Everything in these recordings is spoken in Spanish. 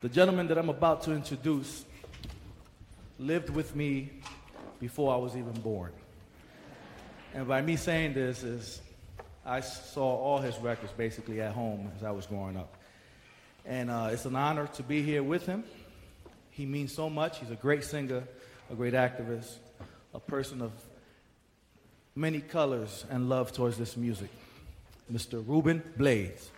The gentleman that I'm about to introduce lived with me before I was even born. And by me saying this is I saw all his records basically at home as I was growing up. And uh, it's an honor to be here with him. He means so much. He's a great singer, a great activist, a person of many colors and love towards this music. Mr. Ruben Blades.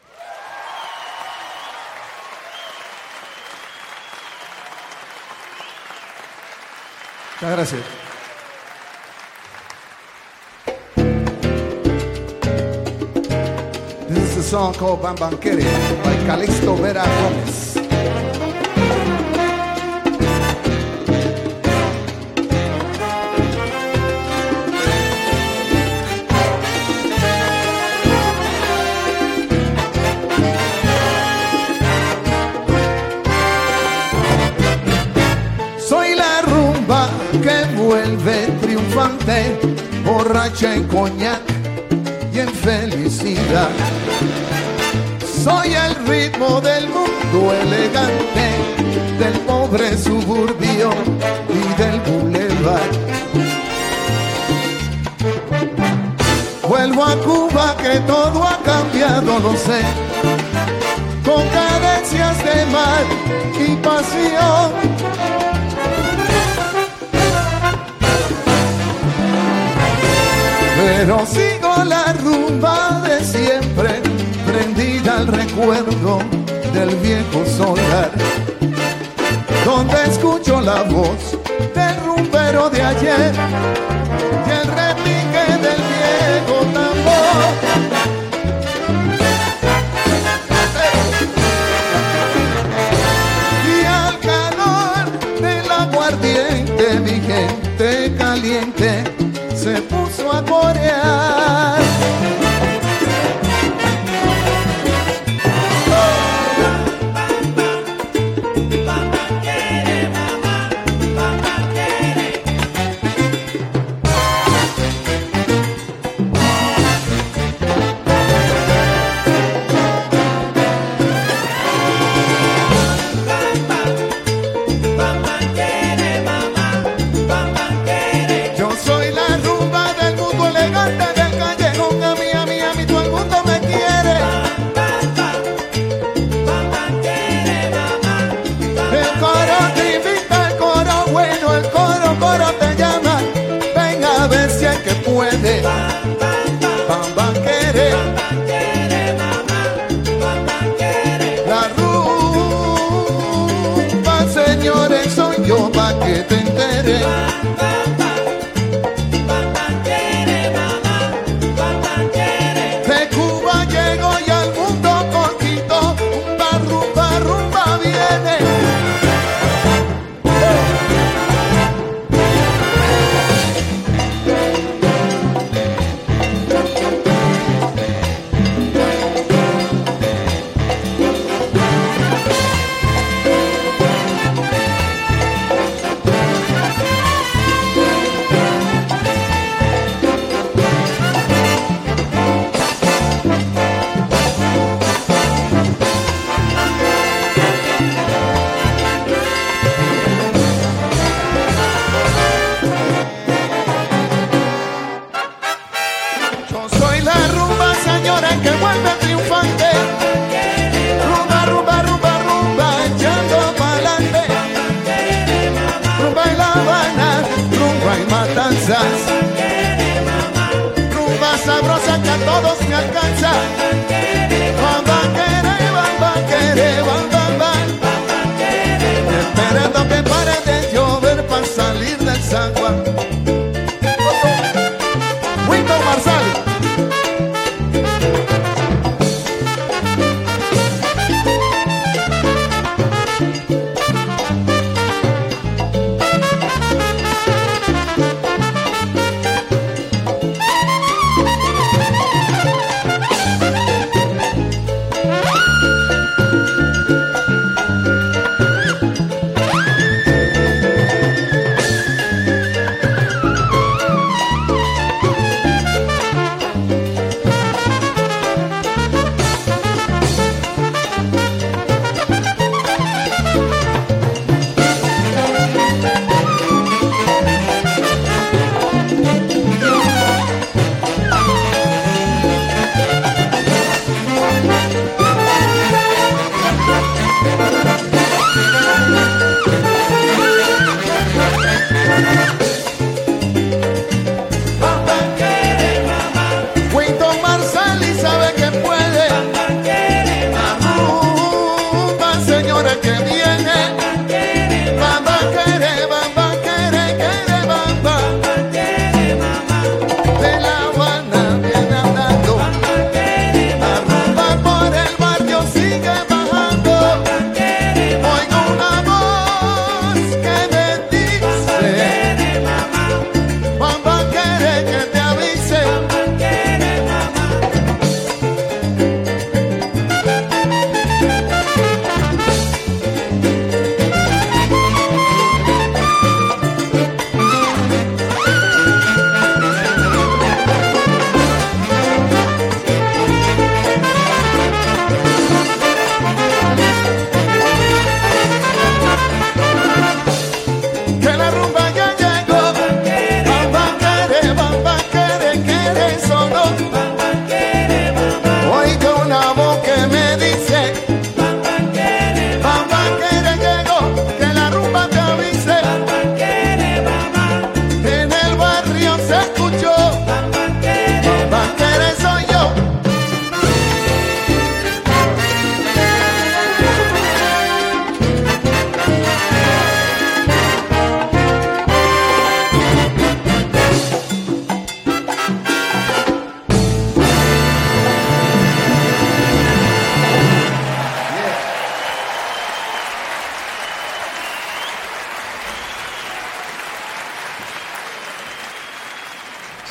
Muchas gracias. This is a song called Bambanquere by Calixto Vera Gomez. En coñac y en felicidad. Soy el ritmo del mundo elegante, del pobre suburbio y del bulevar. Vuelvo a Cuba que todo ha cambiado, lo sé, con carencias de mar y pasión. Pero sigo la rumba de siempre, prendida al recuerdo del viejo solar, donde escucho la voz del rumbero de ayer y el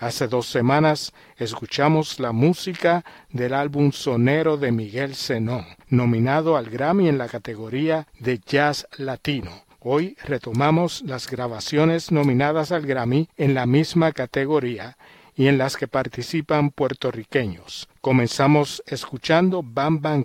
Hace dos semanas escuchamos la música del álbum Sonero de Miguel Zenón, nominado al Grammy en la categoría de Jazz Latino. Hoy retomamos las grabaciones nominadas al Grammy en la misma categoría y en las que participan puertorriqueños. Comenzamos escuchando Bam Bam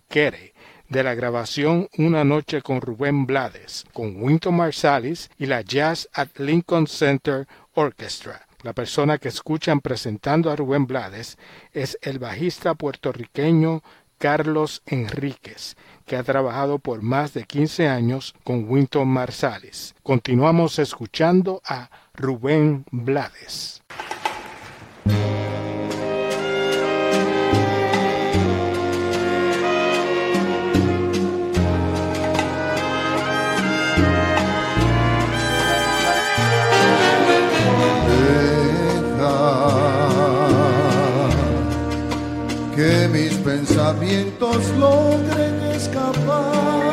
de la grabación Una noche con Rubén Blades, con Winton Marsalis y la Jazz at Lincoln Center Orchestra. La persona que escuchan presentando a Rubén Blades es el bajista puertorriqueño Carlos Enríquez, que ha trabajado por más de 15 años con Winton Marsalis. Continuamos escuchando a Rubén Blades. Pensamientos logren escapar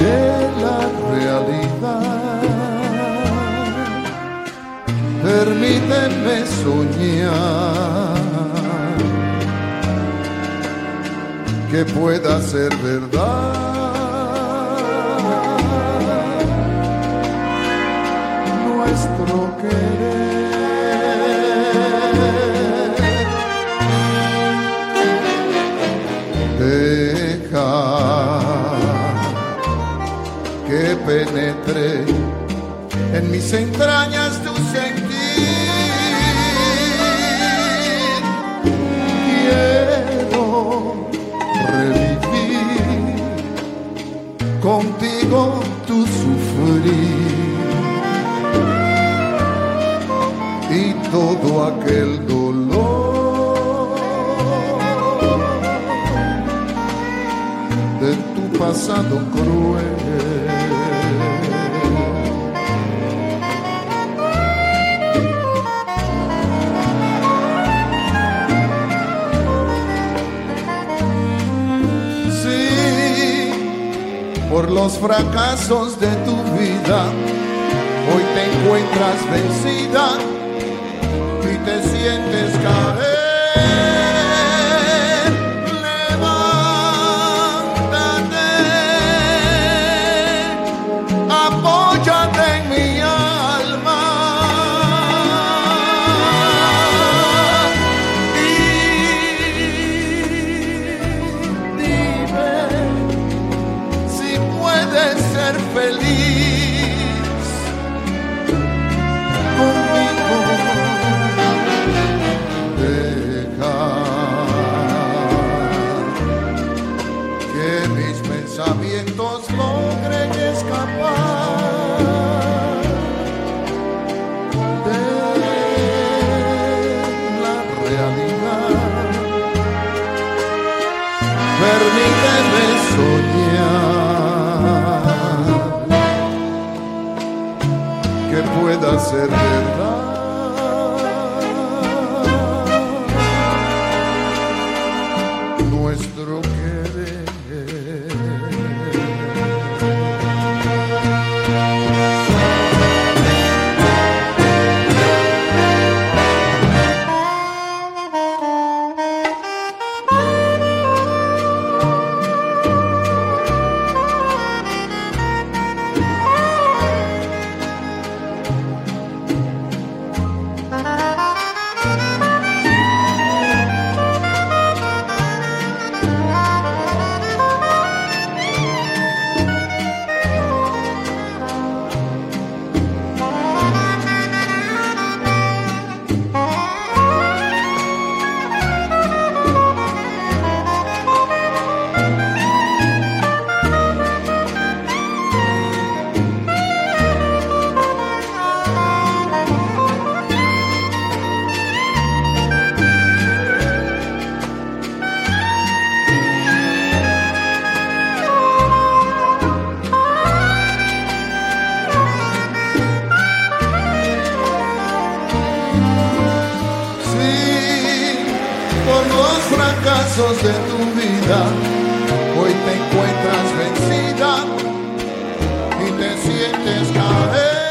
de la realidad. Permíteme soñar que pueda ser verdad. Mis entrañas tu sentir. Quiero revivir contigo tu sufrir y todo aquel dolor pasado cruel. Por los fracasos de tu vida, hoy te encuentras vencida y te sientes. Ser fracasos de tu vida, hoy te encuentras vencida y te sientes caer.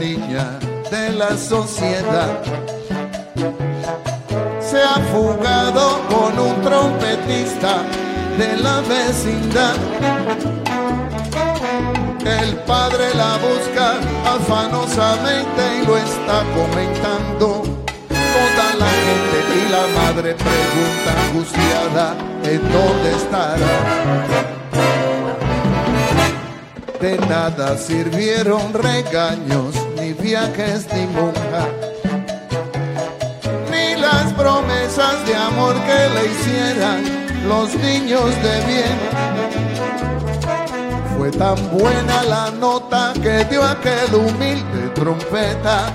Niña de la sociedad, se ha fugado con un trompetista de la vecindad. El padre la busca afanosamente y lo está comentando. Toda la gente y la madre pregunta angustiada en dónde estará. De nada sirvieron regaños, viajes, ni monja, ni las promesas de amor que le hicieran los niños de bien. Fue tan buena la nota que dio aquel humilde trompeta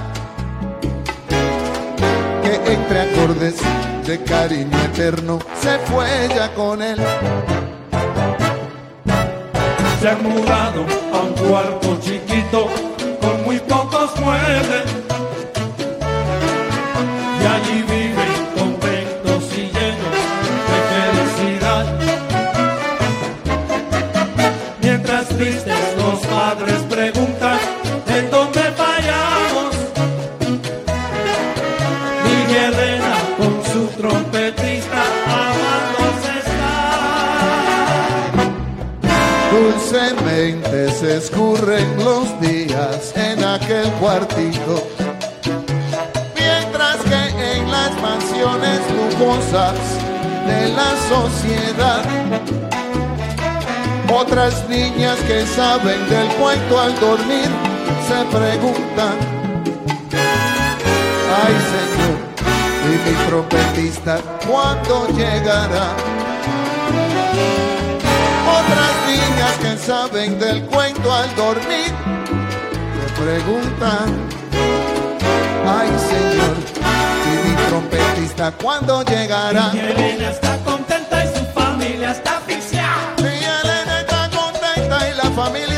que entre acordes de cariño eterno, se fue ya con él. Se ha mudado a un cuarto chiquito muebles. Y allí vive contentos y llenos de felicidad. Mientras tristes los padres preguntan en dónde fallamos. Y Elena con su trompetista amándose está. Dulcemente se escurren los mientras que en las mansiones lujosas de la sociedad, otras niñas que saben del cuento al dormir se preguntan, ay Señor, y mi trompetista, ¿cuándo llegará? Otras niñas que saben del cuento al dormir preguntan, ay Señor, y mi trompetista, ¿cuándo llegará? Y Elena está contenta y su familia está asfixiada. Mi Elena está contenta y la familia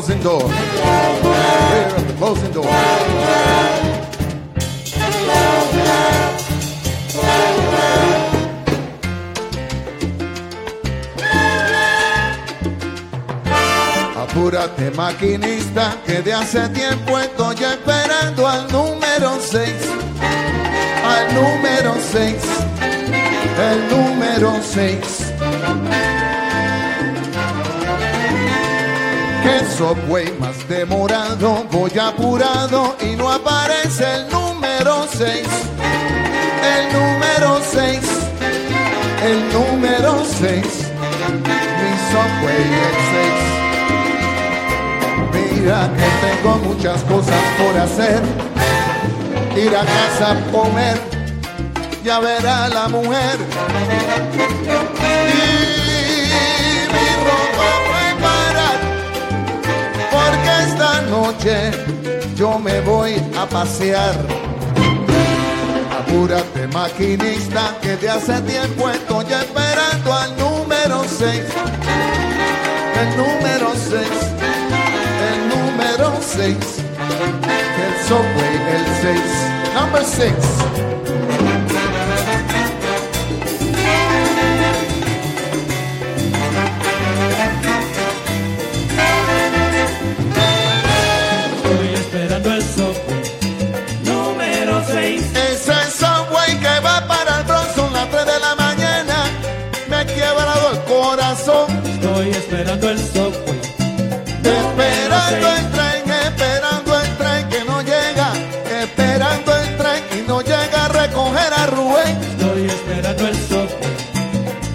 closing door. Apúrate maquinista, que de hace tiempo estoy esperando al número 6. Al número 6. El número 6. Que subway más demorado, voy apurado y no aparece el número 6. El número 6. El número 6. Mi subway el 6. Mira que tengo muchas cosas por hacer. Ir a casa a comer, ya verá la mujer. Noche yo me voy a pasear. Apúrate maquinista, que de hace tiempo estoy esperando al número 6. El número 6 el número 6, el subway, el 6, number 6. Esperando el subway. esperando el tren, esperando el tren que no llega, esperando el tren y no llega a recoger a Rubén, Estoy esperando el subway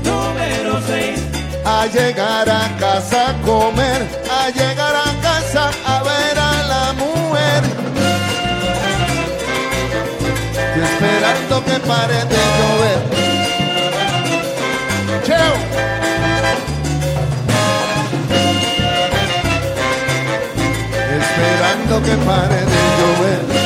número 6. a llegar a casa a comer, a llegar a casa a ver a la mujer. Y esperando que pare de llover. Que pare de llover.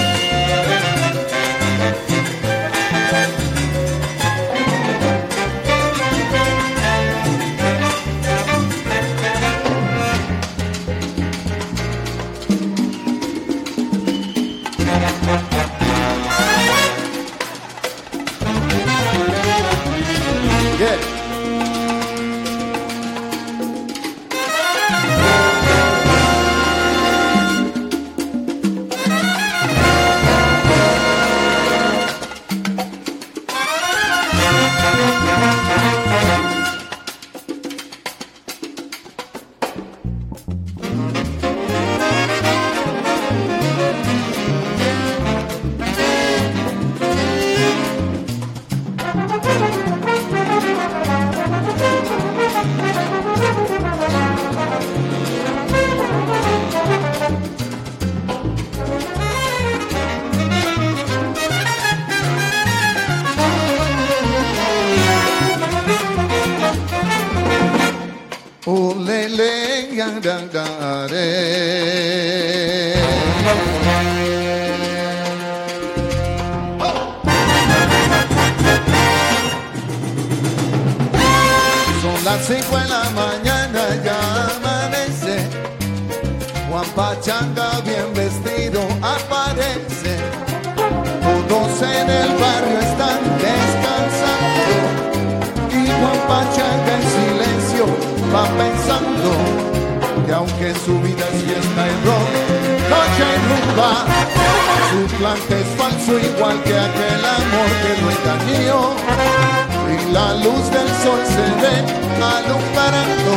Que y la luz del sol se ve alumbrando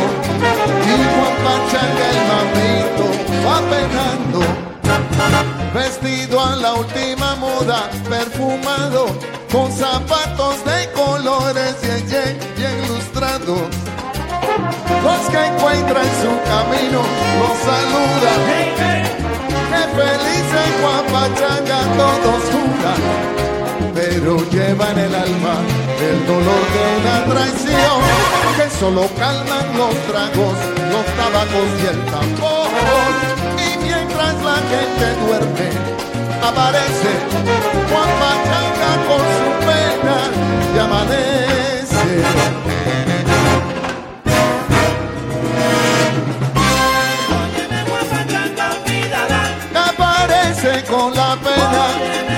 y Juan Pachanga el mamito va penando vestido a la última moda perfumado con zapatos de colores bien, bien, bien ilustrados los que encuentra en su camino los saluda que feliz en Juan Pachanga todos juran pero lleva en el alma el dolor de una traición que solo calman los tragos, los tabacos y el tambor. Y mientras la gente duerme, aparece Juan Pachanga con su pena y amanece. Aparece con la pena.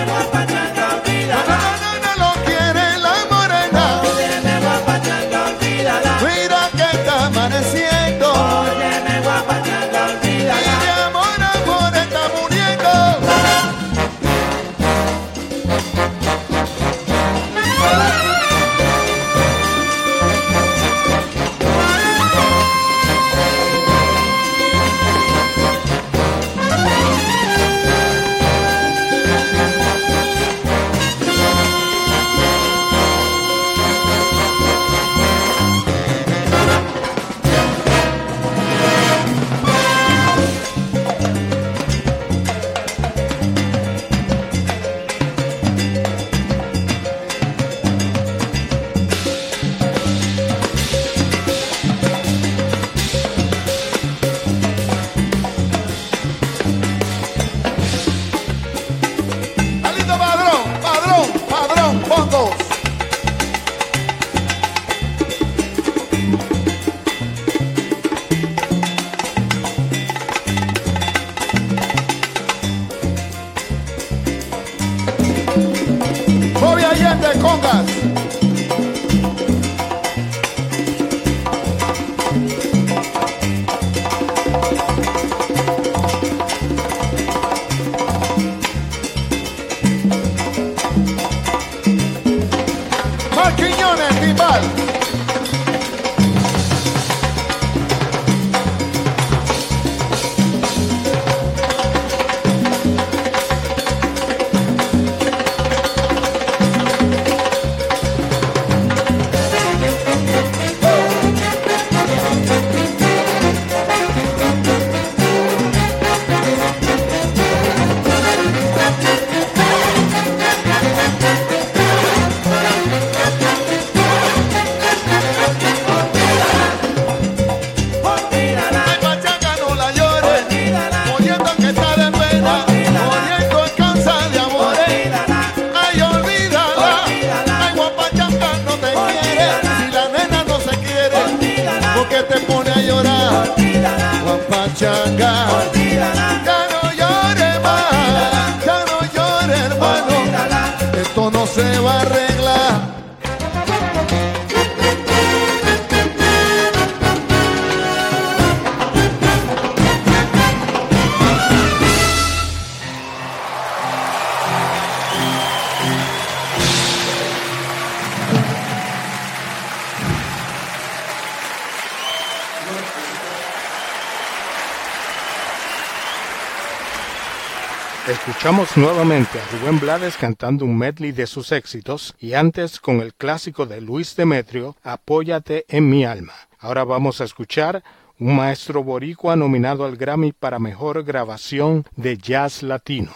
Cantando un medley de sus éxitos y antes con el clásico de Luis Demetrio, Apóyate en mi alma. Ahora vamos a escuchar un maestro boricua nominado al Grammy para Mejor Grabación de Jazz Latino.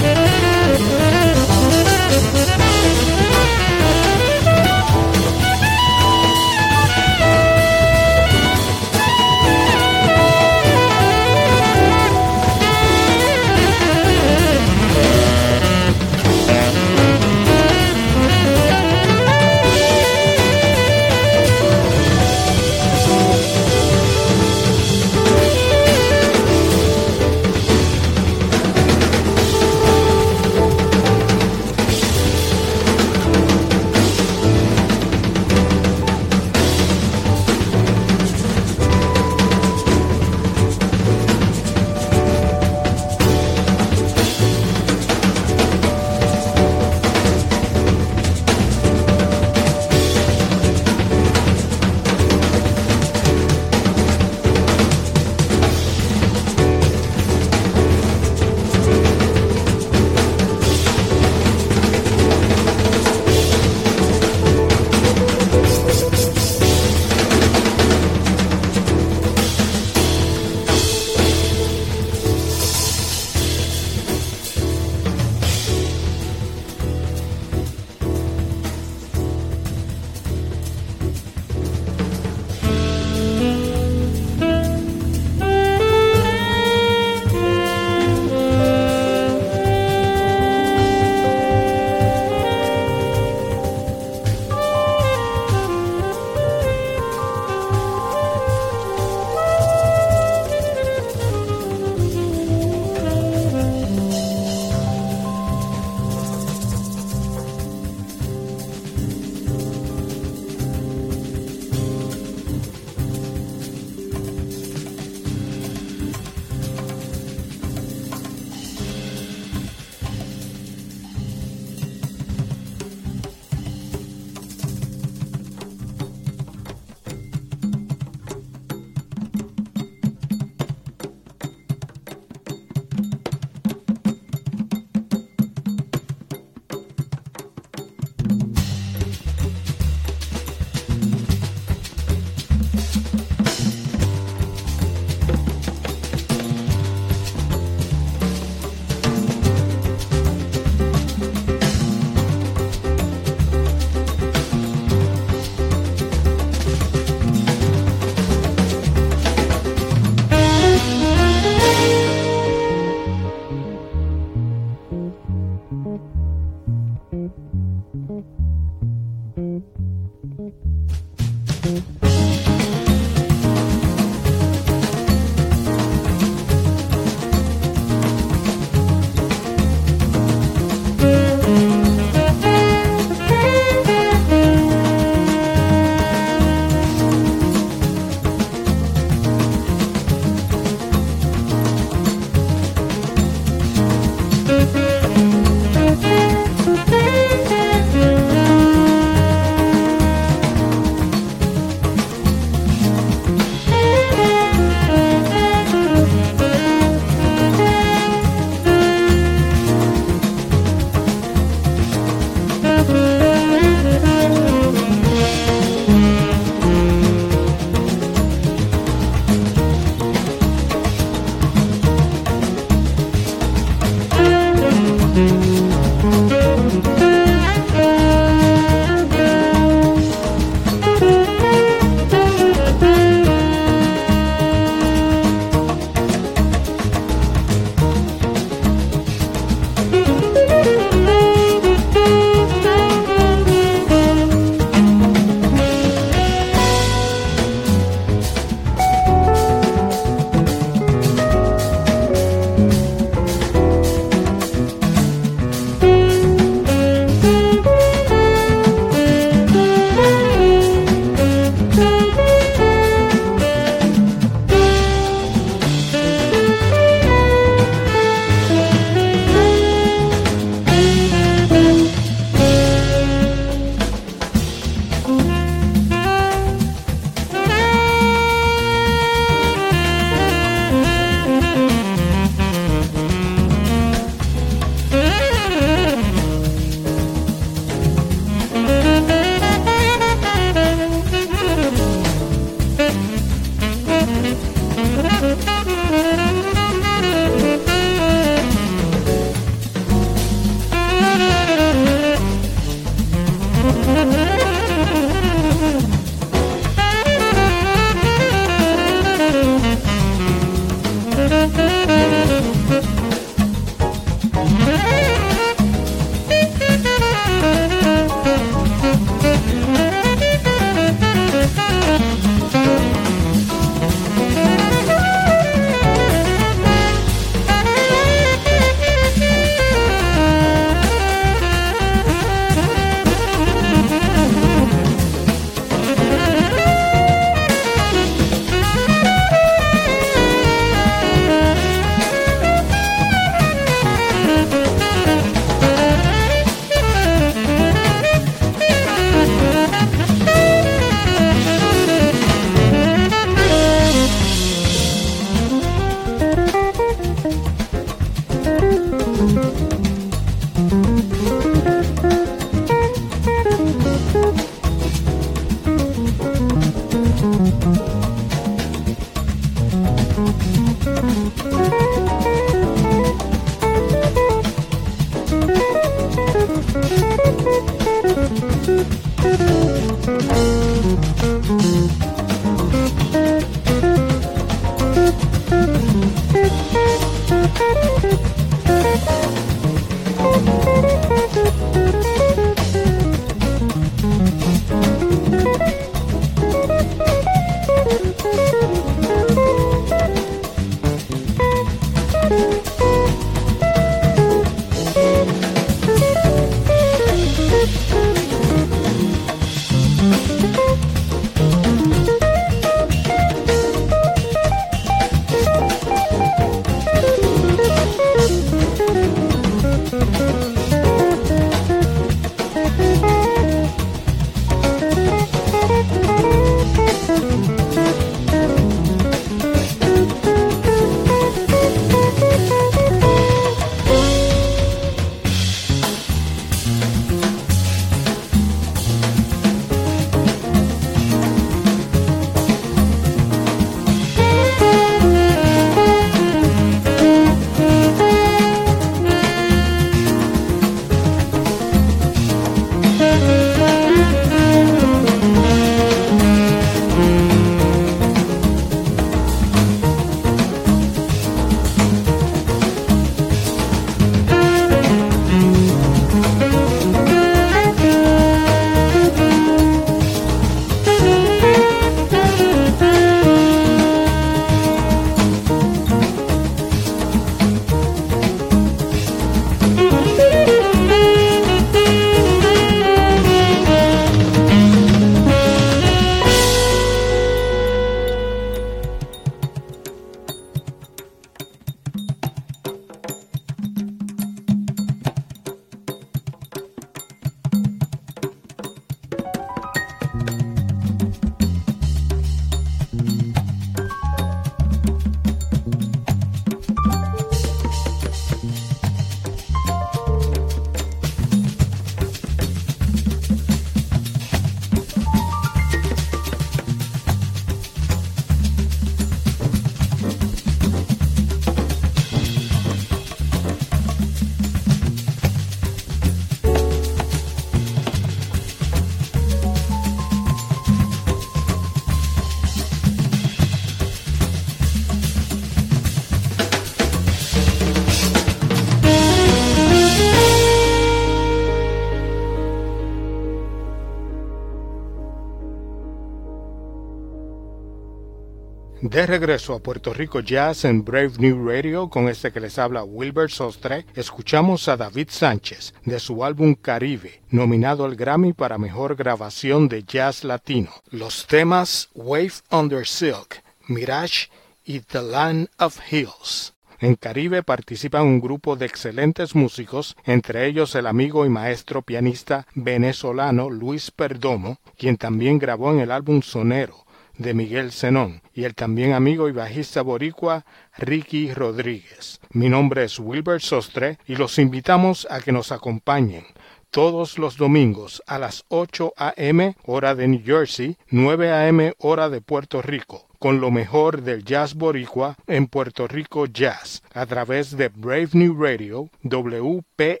De regreso a Puerto Rico Jazz en Brave New Radio con este que les habla Wilbur Sostre, escuchamos a David Sánchez de su álbum Caribe, nominado al Grammy para Mejor Grabación de Jazz Latino. Los temas Wave Under Silk, Mirage y The Land of Hills. En Caribe participan un grupo de excelentes músicos, entre ellos el amigo y maestro pianista venezolano Luis Perdomo, quien también grabó en el álbum Sonero de Miguel Zenón y el también amigo y bajista boricua Ricky Rodríguez. Mi nombre es Wilbert Sostre y los invitamos a que nos acompañen todos los domingos a las 8 a.m. hora de New Jersey, 9 a.m. hora de Puerto Rico, con lo mejor del jazz boricua en Puerto Rico Jazz, a través de Brave New Radio, WPSC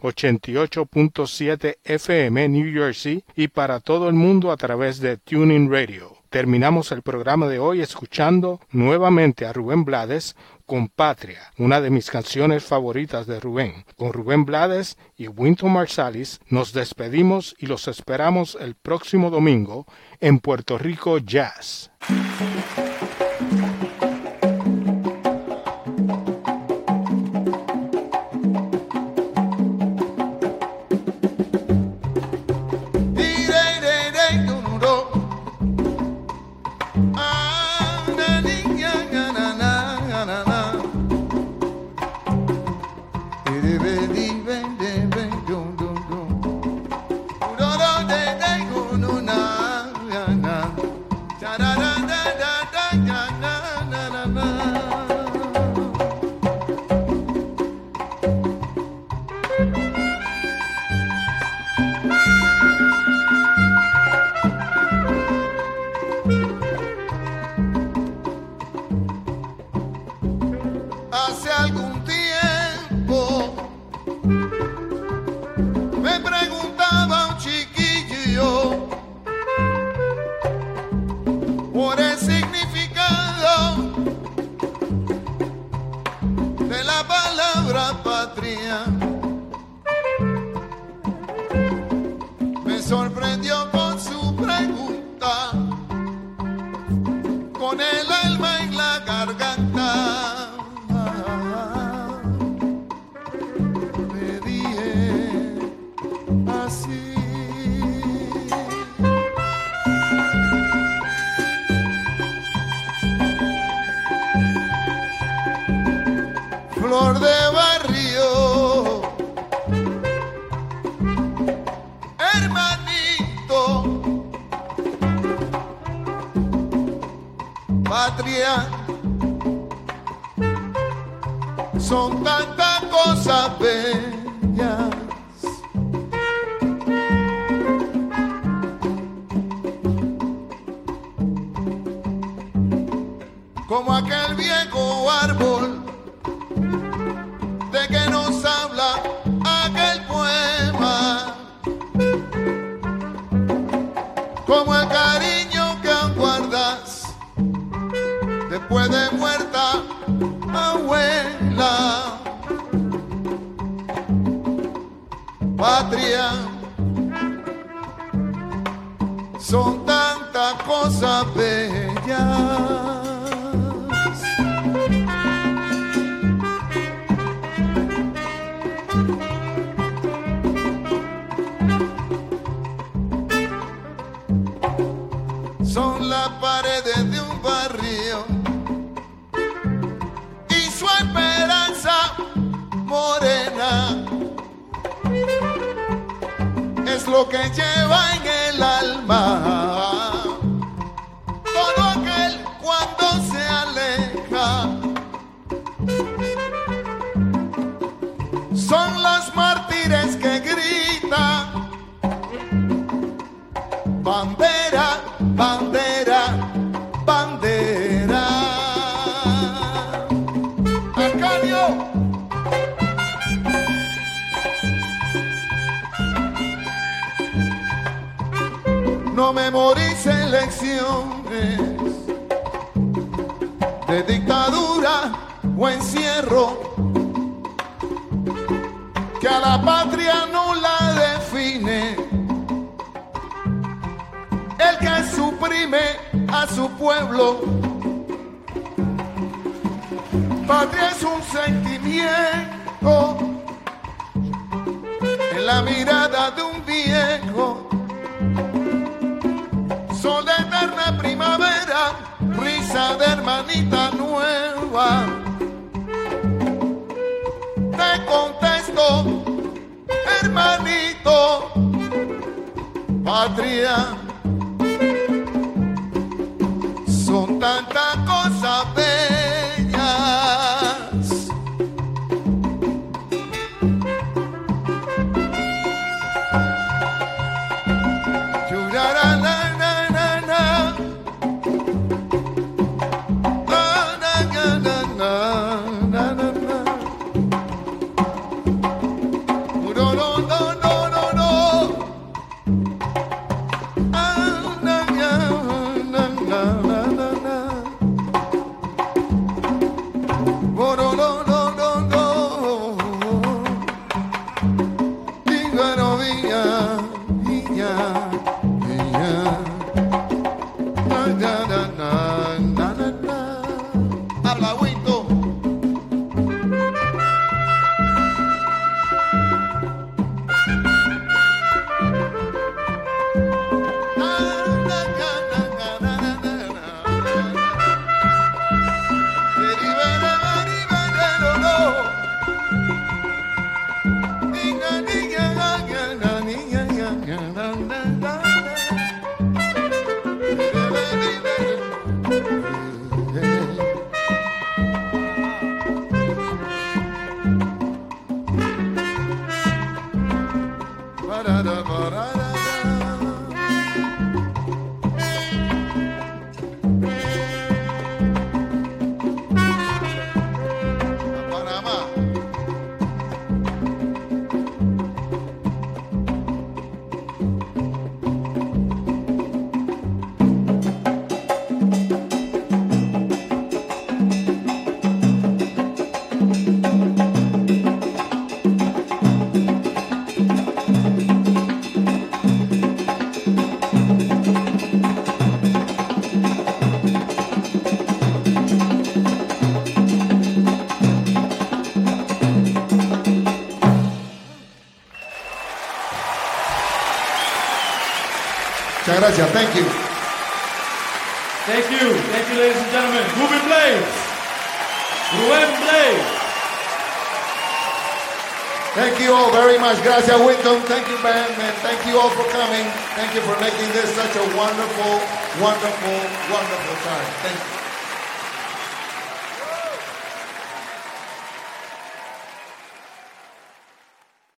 88.7 FM New Jersey y para todo el mundo a través de Tuning Radio. Terminamos el programa de hoy escuchando nuevamente a Rubén Blades con Patria, una de mis canciones favoritas de Rubén. Con Rubén Blades y Winton Marsalis nos despedimos y los esperamos el próximo domingo en Puerto Rico Jazz. Son tantas cosas bellas. No memorice lecciones de dictadura o encierro que a la patria no la define el que suprime a su pueblo. Patria es un sentimiento en la mirada de un viejo. Sol de eterna primavera, risa de hermanita nueva. Te contesto, hermanito, patria. Son tantas gracias. Thank you. Thank you. Thank you, ladies and gentlemen. Ruben Blades. Ruben Blades. Thank you all very much. Gracias, Winton. Thank you, band, and thank you all for coming. Thank you for making this such a wonderful, wonderful, wonderful time. Thank you.